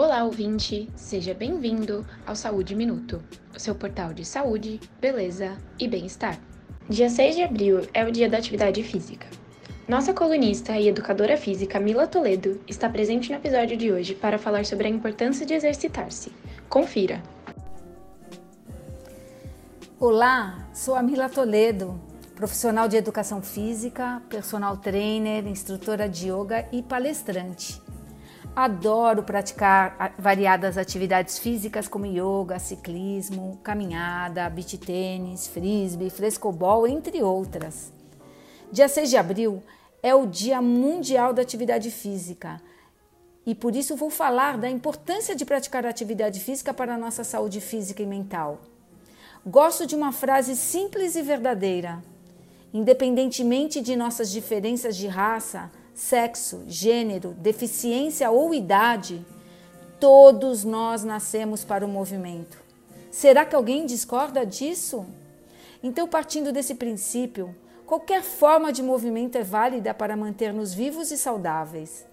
Olá, ouvinte! Seja bem-vindo ao Saúde Minuto, o seu portal de saúde, beleza e bem-estar. Dia 6 de abril é o dia da atividade física. Nossa colunista e educadora física Mila Toledo está presente no episódio de hoje para falar sobre a importância de exercitar-se. Confira! Olá, sou a Mila Toledo, profissional de educação física, personal trainer, instrutora de yoga e palestrante. Adoro praticar variadas atividades físicas como yoga, ciclismo, caminhada, beach tênis, frisbee, frescobol, entre outras. Dia 6 de abril é o Dia Mundial da Atividade Física e por isso vou falar da importância de praticar atividade física para a nossa saúde física e mental. Gosto de uma frase simples e verdadeira. Independentemente de nossas diferenças de raça, sexo, gênero, deficiência ou idade, todos nós nascemos para o movimento. Será que alguém discorda disso? Então, partindo desse princípio, qualquer forma de movimento é válida para manter-nos vivos e saudáveis.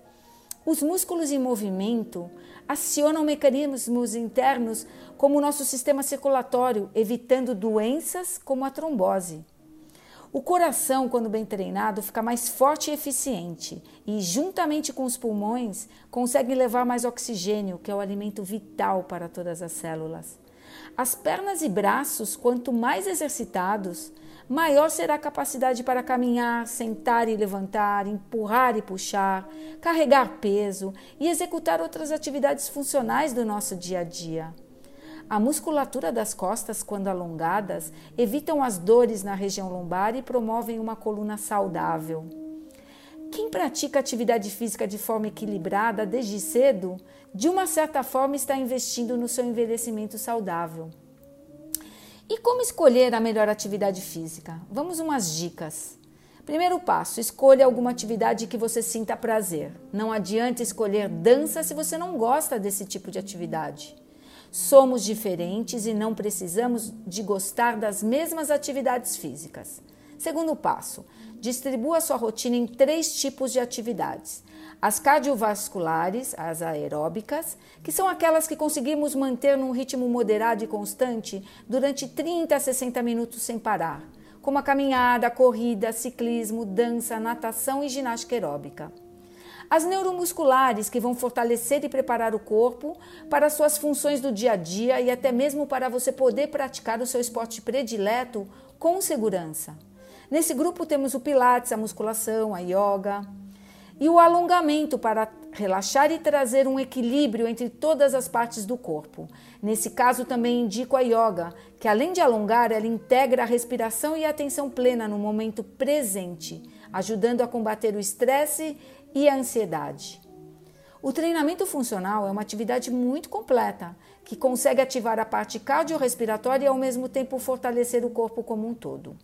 Os músculos em movimento acionam mecanismos internos como o nosso sistema circulatório, evitando doenças como a trombose. O coração, quando bem treinado, fica mais forte e eficiente e, juntamente com os pulmões, consegue levar mais oxigênio, que é o alimento vital para todas as células. As pernas e braços, quanto mais exercitados, maior será a capacidade para caminhar, sentar e levantar, empurrar e puxar, carregar peso e executar outras atividades funcionais do nosso dia a dia. A musculatura das costas, quando alongadas, evitam as dores na região lombar e promovem uma coluna saudável. Quem pratica atividade física de forma equilibrada desde cedo, de uma certa forma está investindo no seu envelhecimento saudável. E como escolher a melhor atividade física? Vamos umas dicas. Primeiro passo: escolha alguma atividade que você sinta prazer. Não adianta escolher dança se você não gosta desse tipo de atividade. Somos diferentes e não precisamos de gostar das mesmas atividades físicas. Segundo passo, distribua sua rotina em três tipos de atividades: as cardiovasculares, as aeróbicas, que são aquelas que conseguimos manter num ritmo moderado e constante durante 30 a 60 minutos sem parar, como a caminhada, corrida, ciclismo, dança, natação e ginástica aeróbica. As neuromusculares, que vão fortalecer e preparar o corpo para suas funções do dia a dia e até mesmo para você poder praticar o seu esporte predileto com segurança. Nesse grupo temos o Pilates, a musculação, a yoga e o alongamento para relaxar e trazer um equilíbrio entre todas as partes do corpo. Nesse caso, também indico a yoga, que além de alongar, ela integra a respiração e a atenção plena no momento presente, ajudando a combater o estresse e a ansiedade. O treinamento funcional é uma atividade muito completa, que consegue ativar a parte cardiorrespiratória e ao mesmo tempo fortalecer o corpo como um todo.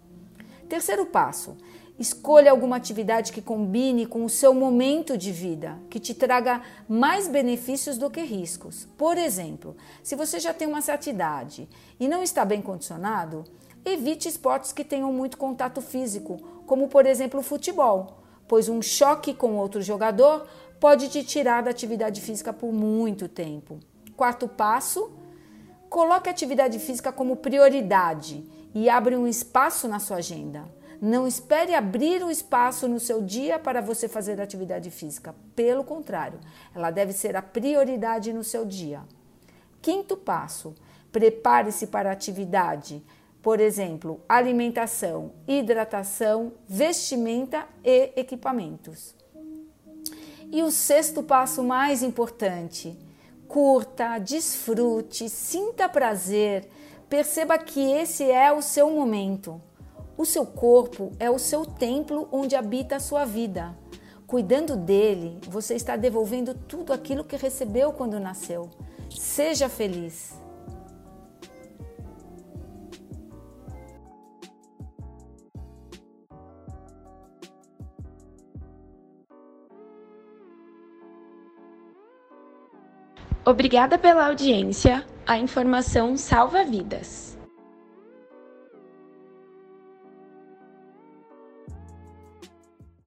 Terceiro passo: escolha alguma atividade que combine com o seu momento de vida, que te traga mais benefícios do que riscos. Por exemplo, se você já tem uma certa idade e não está bem condicionado, evite esportes que tenham muito contato físico, como por exemplo o futebol pois um choque com outro jogador pode te tirar da atividade física por muito tempo. Quarto passo: coloque a atividade física como prioridade e abre um espaço na sua agenda. Não espere abrir um espaço no seu dia para você fazer atividade física. Pelo contrário, ela deve ser a prioridade no seu dia. Quinto passo: prepare-se para a atividade por exemplo, alimentação, hidratação, vestimenta e equipamentos. E o sexto passo mais importante: curta, desfrute, sinta prazer, perceba que esse é o seu momento. O seu corpo é o seu templo onde habita a sua vida. Cuidando dele, você está devolvendo tudo aquilo que recebeu quando nasceu. Seja feliz. Obrigada pela audiência. A informação salva vidas.